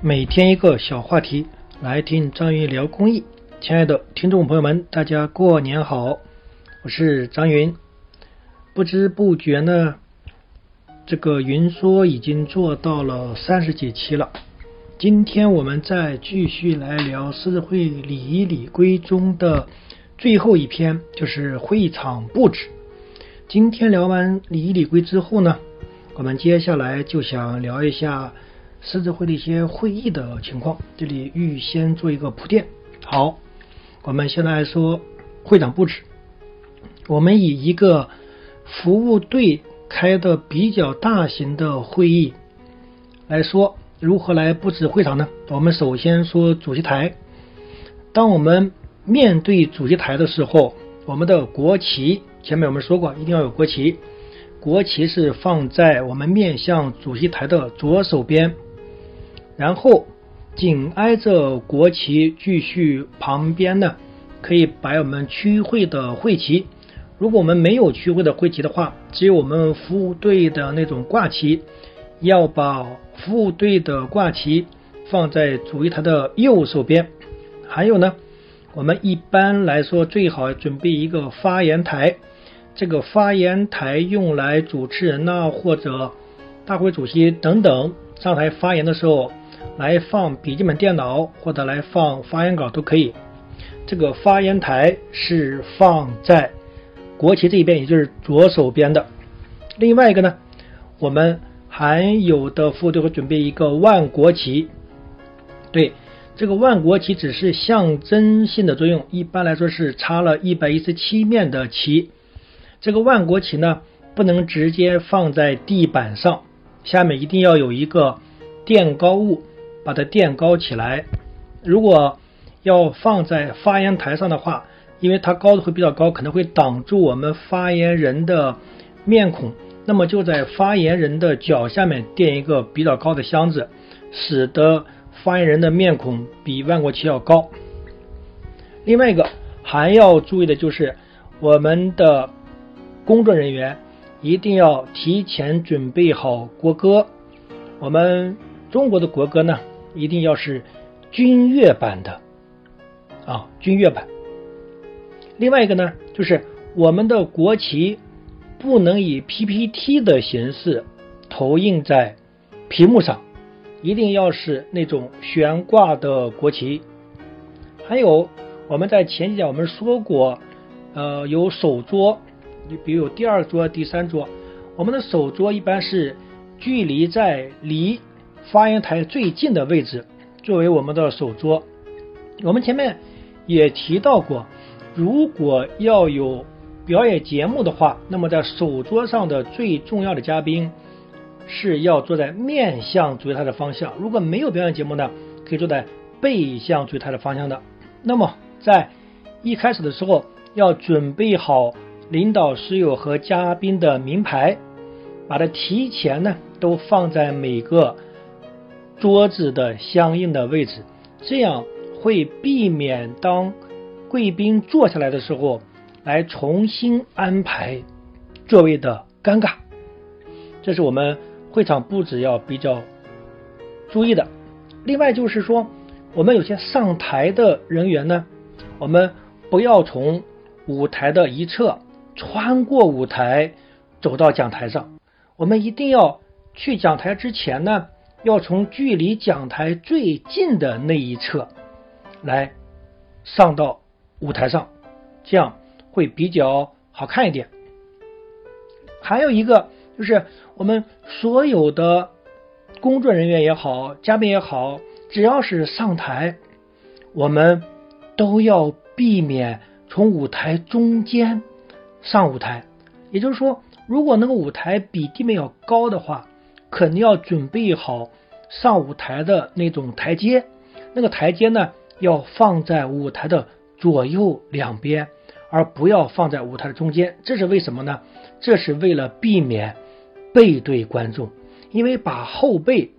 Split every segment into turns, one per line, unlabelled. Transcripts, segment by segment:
每天一个小话题，来听张云聊公益。亲爱的听众朋友们，大家过年好，我是张云。不知不觉呢，这个云说已经做到了三十几期了。今天我们再继续来聊社会礼仪礼规中的最后一篇，就是会场布置。今天聊完礼仪礼规之后呢，我们接下来就想聊一下。狮子会的一些会议的情况，这里预先做一个铺垫。好，我们现在来说会场布置。我们以一个服务队开的比较大型的会议来说，如何来布置会场呢？我们首先说主席台。当我们面对主席台的时候，我们的国旗前面我们说过，一定要有国旗。国旗是放在我们面向主席台的左手边。然后紧挨着国旗，继续旁边呢，可以摆我们区会的会旗。如果我们没有区会的会旗的话，只有我们服务队的那种挂旗，要把服务队的挂旗放在主席台的右手边。还有呢，我们一般来说最好准备一个发言台，这个发言台用来主持人呐或者大会主席等等上台发言的时候。来放笔记本电脑或者来放发言稿都可以。这个发言台是放在国旗这一边，也就是左手边的。另外一个呢，我们还有的副队会准备一个万国旗。对，这个万国旗只是象征性的作用，一般来说是插了一百一十七面的旗。这个万国旗呢，不能直接放在地板上，下面一定要有一个垫高物。把它垫高起来。如果要放在发言台上的话，因为它高度会比较高，可能会挡住我们发言人的面孔。那么就在发言人的脚下面垫一个比较高的箱子，使得发言人的面孔比万国旗要高。另外一个还要注意的就是，我们的工作人员一定要提前准备好国歌。我们中国的国歌呢？一定要是军乐版的啊，军乐版。另外一个呢，就是我们的国旗不能以 PPT 的形式投影在屏幕上，一定要是那种悬挂的国旗。还有我们在前几讲我们说过，呃，有手桌，你比如有第二桌、第三桌，我们的手桌一般是距离在离。发言台最近的位置作为我们的手桌。我们前面也提到过，如果要有表演节目的话，那么在手桌上的最重要的嘉宾是要坐在面向主席台的方向。如果没有表演节目呢，可以坐在背向主席台的方向的。那么在一开始的时候，要准备好领导师友和嘉宾的名牌，把它提前呢都放在每个。桌子的相应的位置，这样会避免当贵宾坐下来的时候来重新安排座位的尴尬。这是我们会场布置要比较注意的。另外就是说，我们有些上台的人员呢，我们不要从舞台的一侧穿过舞台走到讲台上，我们一定要去讲台之前呢。要从距离讲台最近的那一侧来上到舞台上，这样会比较好看一点。还有一个就是我们所有的工作人员也好，嘉宾也好，只要是上台，我们都要避免从舞台中间上舞台。也就是说，如果那个舞台比地面要高的话。肯定要准备好上舞台的那种台阶，那个台阶呢要放在舞台的左右两边，而不要放在舞台的中间。这是为什么呢？这是为了避免背对观众，因为把后背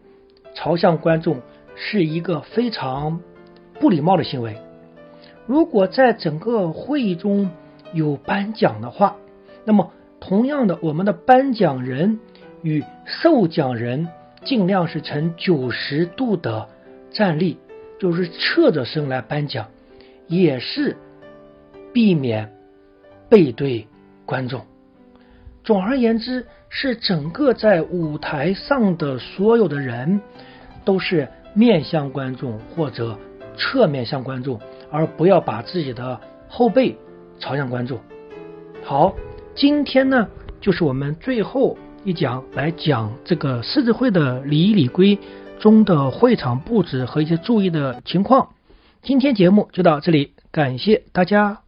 朝向观众是一个非常不礼貌的行为。如果在整个会议中有颁奖的话，那么同样的，我们的颁奖人。与受奖人尽量是呈九十度的站立，就是侧着身来颁奖，也是避免背对观众。总而言之，是整个在舞台上的所有的人都是面向观众或者侧面向观众，而不要把自己的后背朝向观众。好，今天呢，就是我们最后一讲来讲这个狮子会的礼仪礼规中的会场布置和一些注意的情况。今天节目就到这里，感谢大家。